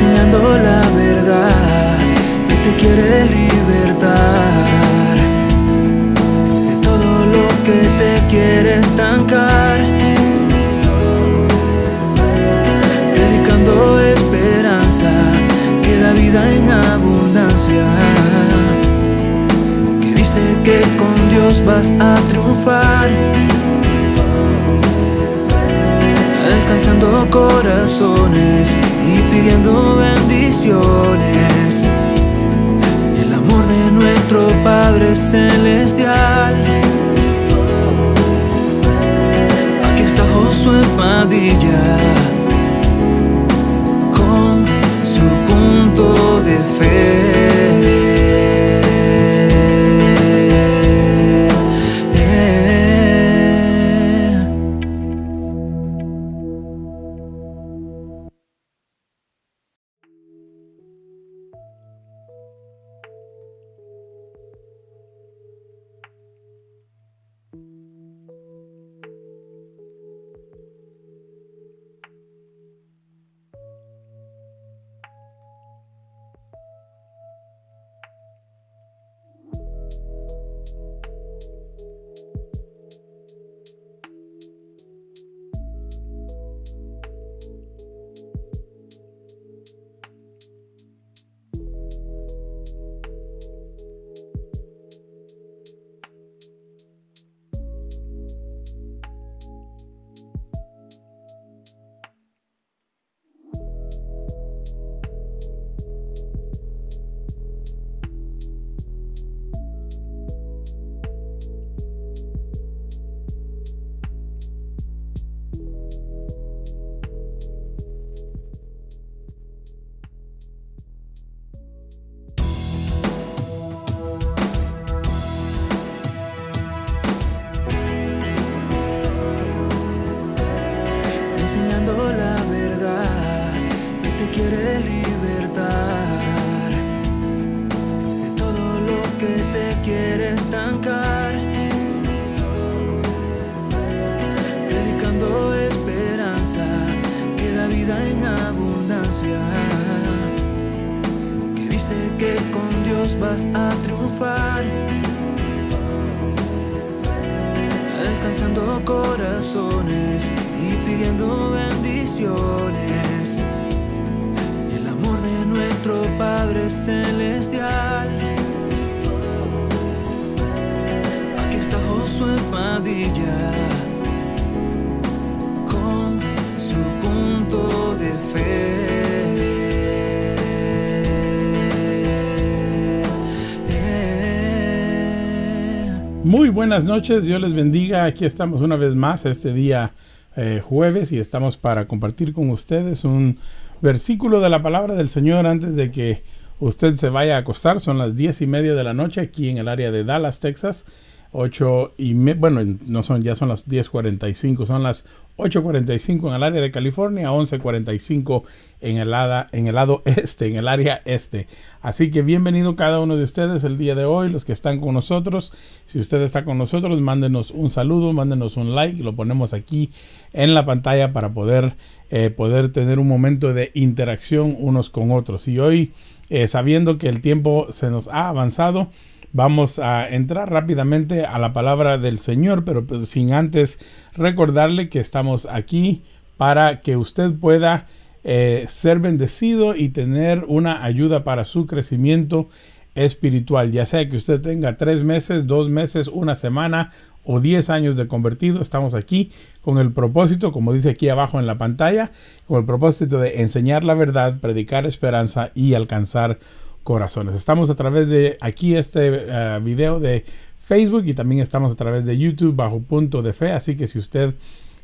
enseñando la verdad que te quiere libertar de todo lo que te quiere estancar. Predicando esperanza que da vida en abundancia. Que dice que con Dios vas a triunfar. Alcanzando corazones y pidiendo bendiciones. El amor de nuestro Padre Celestial. Aquí está Josué Padilla con su punto de fe. Que con Dios vas a triunfar. alcanzando corazones y pidiendo bendiciones. El amor de nuestro Padre Celestial. Aquí está Josué Padilla con su punto de fe. Muy buenas noches, Dios les bendiga. Aquí estamos una vez más este día eh, jueves y estamos para compartir con ustedes un versículo de la palabra del Señor antes de que usted se vaya a acostar. Son las diez y media de la noche aquí en el área de Dallas, Texas. 8 y me, bueno, no son, ya son las 10.45, son las 8.45 en el área de California, 11.45 en el, en el lado este, en el área este. Así que bienvenido cada uno de ustedes el día de hoy, los que están con nosotros. Si usted está con nosotros, mándenos un saludo, mándenos un like, lo ponemos aquí en la pantalla para poder, eh, poder tener un momento de interacción unos con otros. Y hoy, eh, sabiendo que el tiempo se nos ha avanzado, Vamos a entrar rápidamente a la palabra del Señor, pero pues sin antes recordarle que estamos aquí para que usted pueda eh, ser bendecido y tener una ayuda para su crecimiento espiritual, ya sea que usted tenga tres meses, dos meses, una semana o diez años de convertido, estamos aquí con el propósito, como dice aquí abajo en la pantalla, con el propósito de enseñar la verdad, predicar esperanza y alcanzar corazones. Estamos a través de aquí este uh, video de Facebook y también estamos a través de YouTube bajo punto de fe. Así que si usted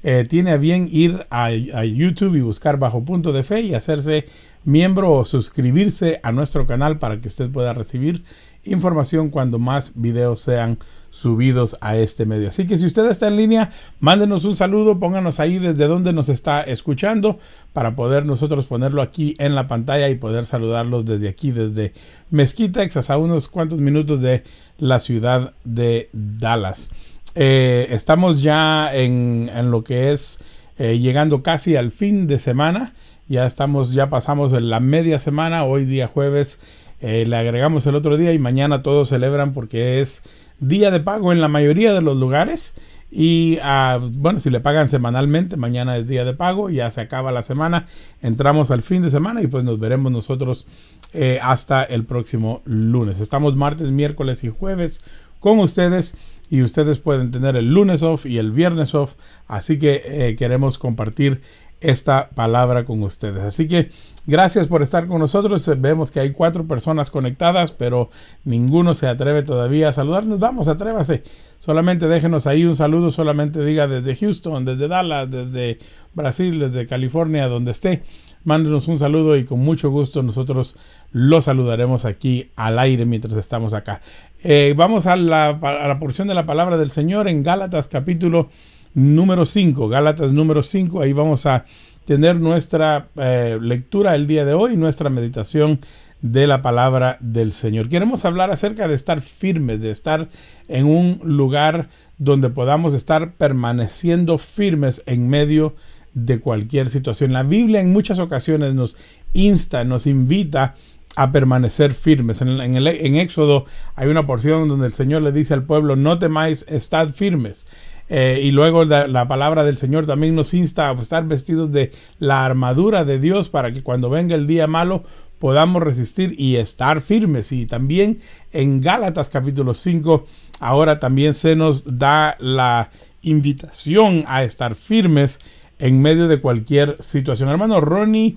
eh, tiene a bien ir a, YouTube y buscar bajo punto de fe y hacerse miembro o suscribirse a nuestro canal para que usted pueda recibir información cuando más videos sean subidos a este medio. Así que si usted está en línea, mándenos un saludo, pónganos ahí desde donde nos está escuchando para poder nosotros ponerlo aquí en la pantalla y poder saludarlos desde aquí, desde Mesquite, Texas, a unos cuantos minutos de la ciudad de Dallas. Eh, estamos ya en, en, lo que es eh, llegando casi al fin de semana. Ya estamos, ya pasamos la media semana, hoy día jueves eh, le agregamos el otro día y mañana todos celebran porque es día de pago en la mayoría de los lugares. Y ah, bueno, si le pagan semanalmente, mañana es día de pago, ya se acaba la semana, entramos al fin de semana y pues nos veremos nosotros eh, hasta el próximo lunes. Estamos martes, miércoles y jueves con ustedes y ustedes pueden tener el lunes off y el viernes off, así que eh, queremos compartir esta palabra con ustedes. Así que gracias por estar con nosotros. Vemos que hay cuatro personas conectadas, pero ninguno se atreve todavía a saludarnos. Vamos, atrévase. Solamente déjenos ahí un saludo, solamente diga desde Houston, desde Dallas, desde Brasil, desde California, donde esté. Mándenos un saludo y con mucho gusto nosotros lo saludaremos aquí al aire mientras estamos acá. Eh, vamos a la, a la porción de la palabra del Señor en Gálatas capítulo número 5, Gálatas número 5, ahí vamos a tener nuestra eh, lectura el día de hoy, nuestra meditación de la palabra del Señor. Queremos hablar acerca de estar firmes, de estar en un lugar donde podamos estar permaneciendo firmes en medio de cualquier situación. La Biblia en muchas ocasiones nos insta, nos invita a permanecer firmes. En, en Éxodo hay una porción donde el Señor le dice al pueblo, no temáis, estad firmes. Eh, y luego la, palabra del Señor también nos insta a estar vestidos de la armadura de Dios para que cuando venga el día malo podamos resistir y estar firmes. Y también en Gálatas capítulo 5 ahora también se nos da la invitación a estar firmes en medio de cualquier situación. Hermano Ronnie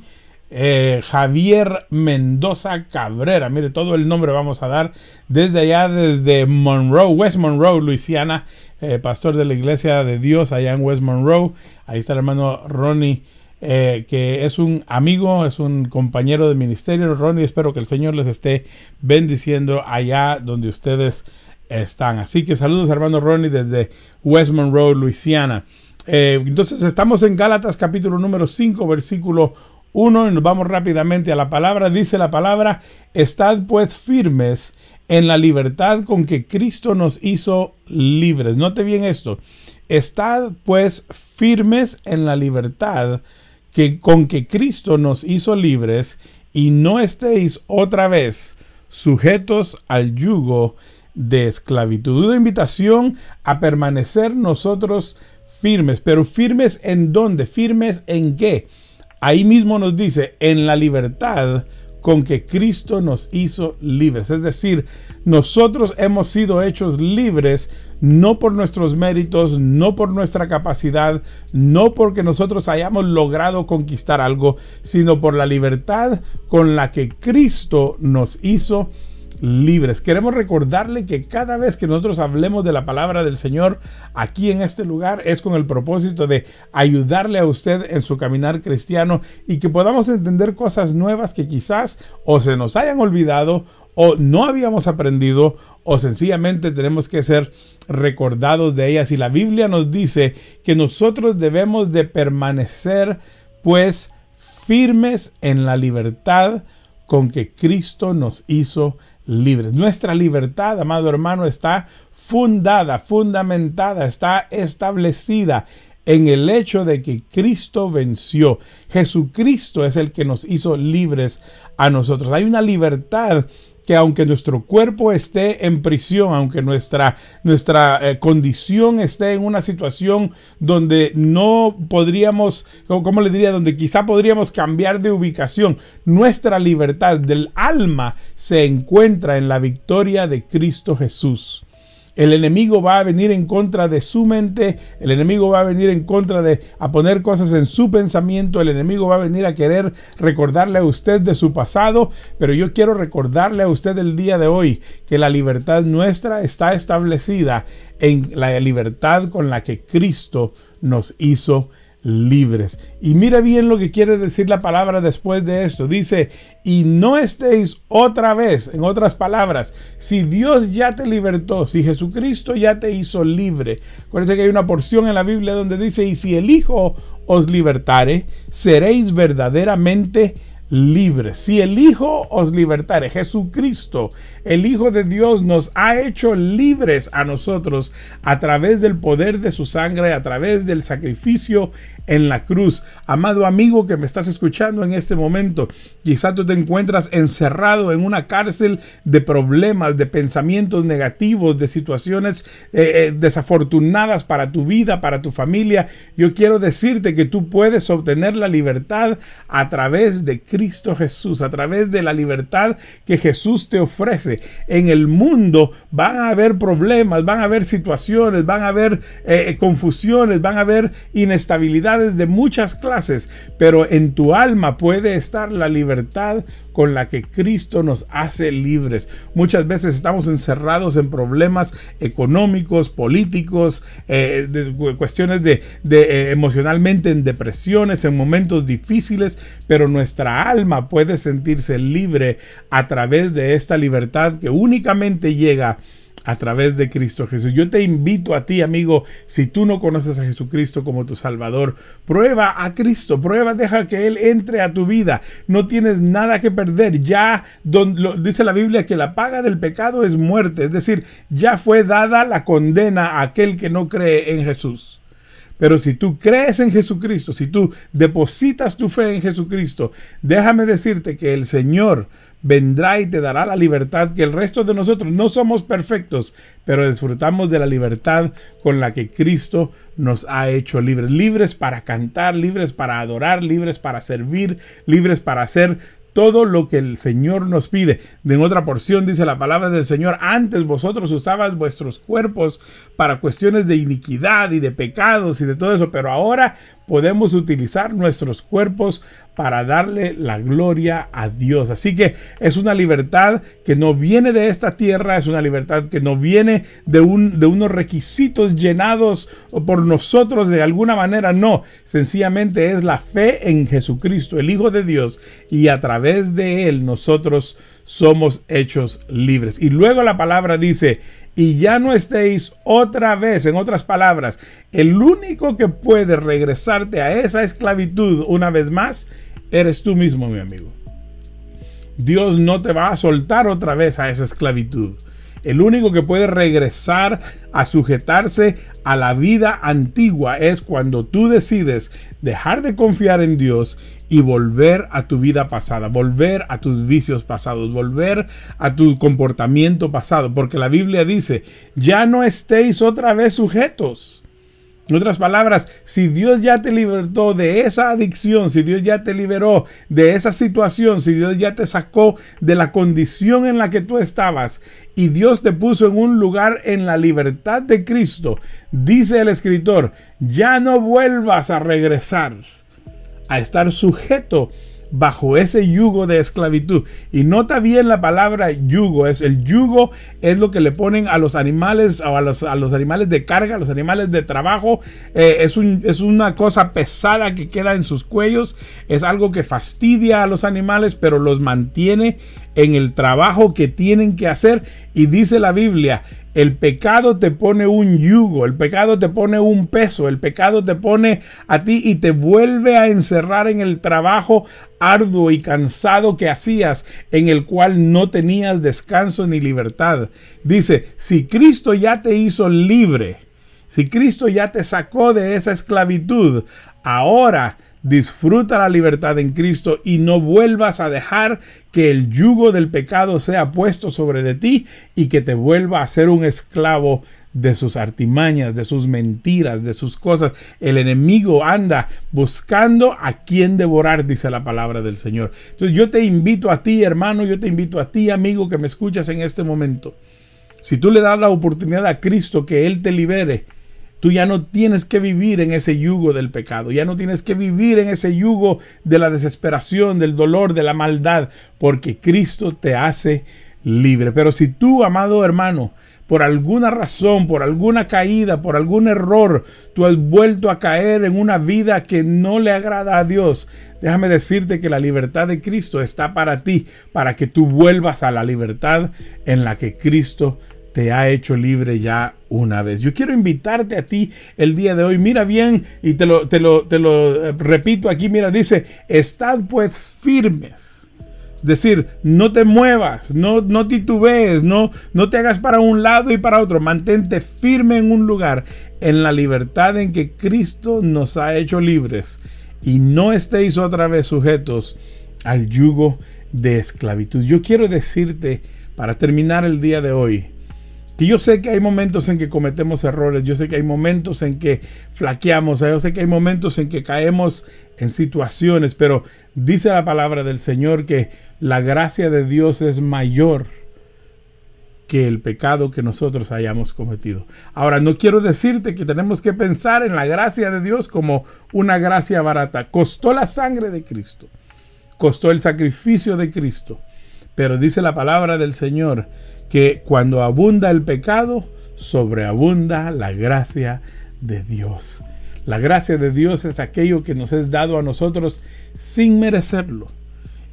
eh, Javier Mendoza Cabrera. Mire, todo el nombre vamos a dar desde allá, desde Monroe, West Monroe, Luisiana, eh, pastor de la iglesia de Dios allá en West Monroe. Ahí está el hermano Ronnie. Eh, que es un amigo, es un compañero de ministerio. Ronnie, espero que el Señor les esté bendiciendo allá donde ustedes están. Así que saludos, hermano Ronnie, desde West Monroe, Luisiana. entonces, estamos en Gálatas capítulo número 5, versículo 1 y nos vamos rápidamente a la palabra. Dice la palabra, estad pues firmes en la libertad con que Cristo nos hizo libres. Note bien esto. Estad pues firmes en la libertad que con que Cristo nos hizo libres y no estéis otra vez sujetos al yugo de esclavitud. Una invitación a permanecer nosotros firmes, pero firmes en dónde? Firmes en qué? Ahí mismo nos dice, en la libertad con que Cristo nos hizo libres. Es decir, nosotros hemos sido hechos libres no por nuestros méritos, no por nuestra capacidad, no porque nosotros hayamos logrado conquistar algo, sino por la libertad con la que Cristo nos hizo libres. Queremos recordarle que cada vez que nosotros hablemos de la palabra del Señor aquí en este lugar es con el propósito de ayudarle a usted en su caminar cristiano y que podamos entender cosas nuevas que quizás o se nos hayan olvidado o no habíamos aprendido o sencillamente tenemos que ser recordados de ellas. Y la Biblia nos dice que nosotros debemos de permanecer pues firmes en la libertad con que Cristo nos hizo Nuestra libertad, amado hermano, está fundada, fundamentada, está establecida en el hecho de que Cristo venció. Jesucristo es el que nos hizo libres a nosotros. Hay una libertad que aunque nuestro cuerpo esté en prisión, aunque nuestra, nuestra eh, condición esté en una situación donde no podríamos, ¿cómo le diría? Donde quizá podríamos cambiar de ubicación, nuestra libertad del alma se encuentra en la victoria de Cristo Jesús. El enemigo va a venir en contra de su mente, el enemigo va a venir en contra de a poner cosas en su pensamiento, el enemigo va a venir a querer recordarle a usted de su pasado, pero yo quiero recordarle a usted el día de hoy que la libertad nuestra está establecida en la libertad con la que Cristo nos hizo libres. Y mira bien lo que quiere decir la palabra después de esto. Dice, y no estéis otra vez, en otras palabras, si Dios ya te libertó, si Jesucristo ya te hizo libre. Acuérdense que hay una porción en la Biblia donde dice, y si el Hijo os libertare, seréis verdaderamente libres. Si el Hijo os libertare, Jesucristo, el Hijo de Dios, nos ha hecho libres a nosotros a través del poder de su sangre, a través del sacrificio en la cruz. Amado amigo que me estás escuchando en este momento, quizá tú te encuentras encerrado en una cárcel de problemas, de pensamientos negativos, de situaciones eh, eh, desafortunadas para tu vida, para tu familia. Yo quiero decirte que tú puedes obtener la libertad a través de Cristo Jesús, a través de la libertad que Jesús te ofrece. En el mundo van a haber problemas, van a haber situaciones, van a haber eh, confusiones, van a haber inestabilidad de muchas clases, pero en tu alma puede estar la libertad con la que Cristo nos hace libres. Muchas veces estamos encerrados en problemas económicos, políticos, eh, cuestiones de, eh, emocionalmente en depresiones, en momentos difíciles, pero nuestra alma puede sentirse libre a través de esta libertad que únicamente llega a través de Cristo Jesús. Yo te invito a ti, amigo, si tú no conoces a Jesucristo como tu Salvador, prueba a Cristo, prueba, deja que Él entre a tu vida. No tienes nada que perder. Ya dice la Biblia que la paga del pecado es muerte, es decir, ya fue dada la condena a aquel que no cree en Jesús. Pero si tú crees en Jesucristo, si tú depositas tu fe en Jesucristo, déjame decirte que el Señor vendrá y te dará la libertad que el resto de nosotros no somos perfectos, pero disfrutamos de la libertad con la que Cristo nos ha hecho libres, libres para cantar, libres para adorar, libres para servir, libres para hacer todo lo que el Señor nos pide. En otra porción dice la palabra del Señor, antes vosotros usabas vuestros cuerpos para cuestiones de iniquidad y de pecados y de todo eso, pero ahora podemos utilizar nuestros cuerpos para darle la gloria a Dios. Así que es una libertad que no viene de esta tierra, es una libertad que no viene de, un, de unos requisitos llenados por nosotros de alguna manera, no, sencillamente es la fe en Jesucristo, el Hijo de Dios, y a través de él nosotros somos hechos libres. Y luego la palabra dice, y ya no estéis otra vez, en otras palabras, el único que puede regresarte a esa esclavitud una vez más, eres tú mismo, mi amigo. Dios no te va a soltar otra vez a esa esclavitud. El único que puede regresar a sujetarse a la vida antigua es cuando tú decides dejar de confiar en Dios y volver a tu vida pasada, volver a tus vicios pasados, volver a tu comportamiento pasado, porque la Biblia dice, ya no estéis otra vez sujetos en otras palabras, si Dios ya te libertó de esa adicción, si Dios ya te liberó de esa situación, si Dios ya te sacó de la condición en la que tú estabas y Dios te puso en un lugar en la libertad de Cristo, dice el escritor, ya no vuelvas a regresar a estar sujeto bajo ese yugo de esclavitud. Y nota bien la palabra yugo, es el yugo es lo que le ponen a los animales a los, a los animales de carga, a los animales de trabajo. Eh, es, un, es una cosa pesada que queda en sus cuellos, es algo que fastidia a los animales, pero los mantiene en el trabajo que tienen que hacer. Y dice la Biblia, el pecado te pone un yugo, el pecado te pone un peso, el pecado te pone a ti y te vuelve a encerrar en el trabajo arduo y cansado que hacías, en el cual no tenías descanso ni libertad. Dice, si Cristo ya te hizo libre, si Cristo ya te sacó de esa esclavitud, ahora Disfruta la libertad en Cristo y no vuelvas a dejar que el yugo del pecado sea puesto sobre de ti y que te vuelva a ser un esclavo de sus artimañas, de sus mentiras, de sus cosas. El enemigo anda buscando a quien devorar, dice la palabra del Señor. Entonces yo te invito a ti, hermano, yo te invito a ti, amigo, que me escuchas en este momento. Si tú le das la oportunidad a Cristo que Él te libere, Tú ya no tienes que vivir en ese yugo del pecado, ya no tienes que vivir en ese yugo de la desesperación, del dolor, de la maldad, porque Cristo te hace libre. Pero si tú, amado hermano, por alguna razón, por alguna caída, por algún error, tú has vuelto a caer en una vida que no le agrada a Dios, déjame decirte que la libertad de Cristo está para ti, para que tú vuelvas a la libertad en la que Cristo te ha hecho libre ya una vez. Yo quiero invitarte a ti el día de hoy. Mira bien y te lo, te lo, te lo eh, repito aquí. Mira, dice, estad pues firmes. Es decir, no te muevas, no, no titubees, no, no te hagas para un lado y para otro. Mantente firme en un lugar, en la libertad en que Cristo nos ha hecho libres. Y no estéis otra vez sujetos al yugo de esclavitud. Yo quiero decirte, para terminar el día de hoy, que yo sé que hay momentos en que cometemos errores, yo sé que hay momentos en que flaqueamos, yo sé que hay momentos en que caemos en situaciones, pero dice la palabra del Señor que la gracia de Dios es mayor que el pecado que nosotros hayamos cometido. Ahora, no quiero decirte que tenemos que pensar en la gracia de Dios como una gracia barata. Costó la sangre de Cristo, costó el sacrificio de Cristo, pero dice la palabra del Señor que cuando abunda el pecado, sobreabunda la gracia de Dios. La gracia de Dios es aquello que nos es dado a nosotros sin merecerlo.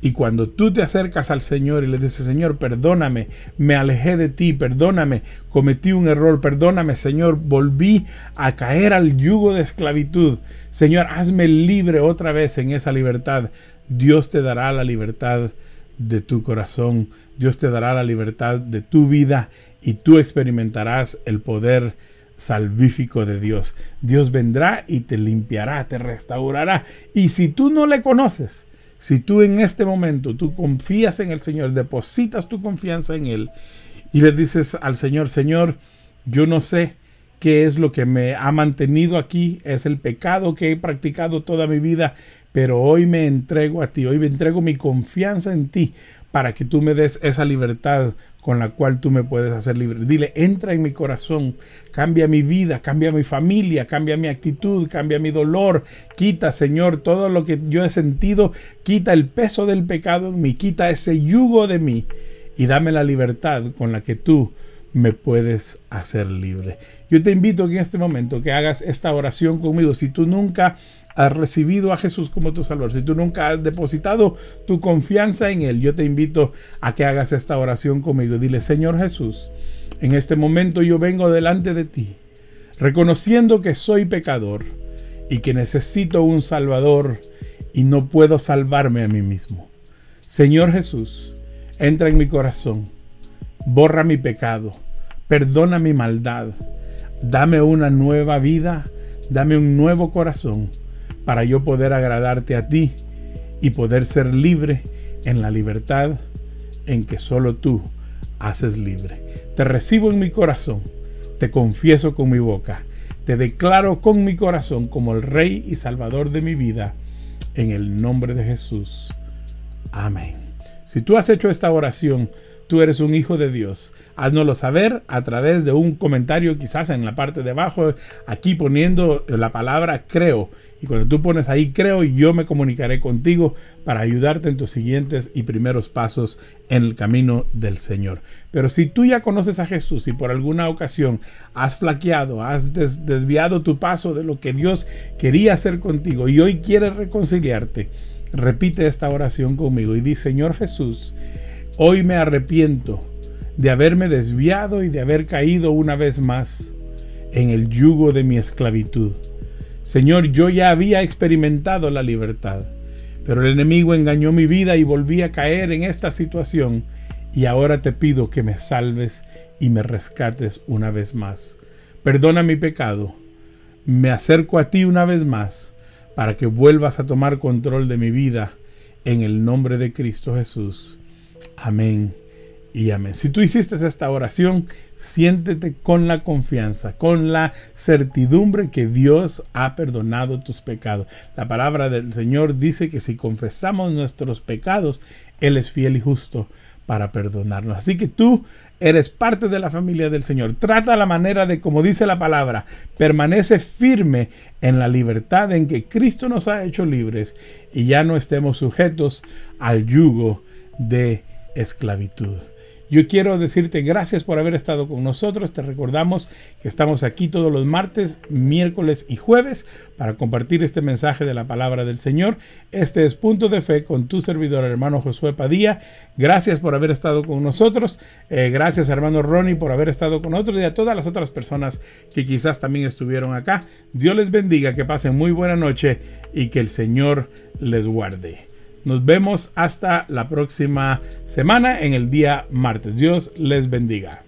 Y cuando tú te acercas al Señor y le dices, Señor, perdóname, me alejé de ti, perdóname, cometí un error, perdóname, Señor, volví a caer al yugo de esclavitud. Señor, hazme libre otra vez en esa libertad. Dios te dará la libertad de tu corazón. Dios te dará la libertad de tu vida y tú experimentarás el poder salvífico de Dios. Dios vendrá y te limpiará, te restaurará. Y si tú no le conoces, si tú en este momento tú confías en el Señor, depositas tu confianza en Él y le dices al Señor, Señor, yo no sé qué es lo que me ha mantenido aquí, es el pecado que he practicado toda mi vida, pero hoy me entrego a ti, hoy me entrego mi confianza en ti para que tú me des esa libertad con la cual tú me puedes hacer libre. Dile, entra en mi corazón, cambia mi vida, cambia mi familia, cambia mi actitud, cambia mi dolor, quita, Señor, todo lo que yo he sentido, quita el peso del pecado en mí, quita ese yugo de mí y dame la libertad con la que tú me puedes hacer libre. Yo te invito en este momento que hagas esta oración conmigo. Si tú nunca has recibido a Jesús como tu Salvador, si tú nunca has depositado tu confianza en Él, yo te invito a que hagas esta oración conmigo. Dile, Señor Jesús, en este momento yo vengo delante de ti, reconociendo que soy pecador y que necesito un Salvador y no puedo salvarme a mí mismo. Señor Jesús, entra en mi corazón, borra mi pecado, perdona mi maldad, dame una nueva vida, dame un nuevo corazón para yo poder agradarte a ti y poder ser libre en la libertad en que solo tú haces libre. Te recibo en mi corazón, te confieso con mi boca, te declaro con mi corazón como el Rey y Salvador de mi vida, en el nombre de Jesús. Amén. Si tú has hecho esta oración, tú eres un hijo de Dios. Haznoslo saber a través de un comentario quizás en la parte de abajo, aquí poniendo la palabra creo. Y cuando tú pones ahí creo, yo me comunicaré contigo para ayudarte en tus siguientes y primeros pasos en el camino del Señor. Pero si tú ya conoces a Jesús y por alguna ocasión has flaqueado, has desviado tu paso de lo que Dios quería hacer contigo y hoy quieres reconciliarte, repite esta oración conmigo y di, Señor Jesús, Hoy me arrepiento de haberme desviado y de haber caído una vez más en el yugo de mi esclavitud. Señor, yo ya había experimentado la libertad, pero el enemigo engañó mi vida y volví a caer en esta situación y ahora te pido que me salves y me rescates una vez más. Perdona mi pecado, me acerco a ti una vez más para que vuelvas a tomar control de mi vida en el nombre de Cristo Jesús. Amén y amén. Si tú hiciste esta oración, siéntete con la confianza, con la certidumbre que Dios ha perdonado tus pecados. La palabra del Señor dice que si confesamos nuestros pecados, Él es fiel y justo para perdonarnos. Así que tú eres parte de la familia del Señor. Trata la manera de, como dice la palabra, permanece firme en la libertad en que Cristo nos ha hecho libres y ya no estemos sujetos al yugo de esclavitud. Yo quiero decirte gracias por haber estado con nosotros. Te recordamos que estamos aquí todos los martes, miércoles y jueves para compartir este mensaje de la palabra del Señor. Este es Punto de Fe con tu servidor hermano Josué Padilla. Gracias por haber estado con nosotros. Eh, gracias hermano Ronnie por haber estado con nosotros y a todas las otras personas que quizás también estuvieron acá. Dios les bendiga, que pasen muy buena noche y que el Señor les guarde. Nos vemos hasta la próxima semana en el día martes. Dios les bendiga.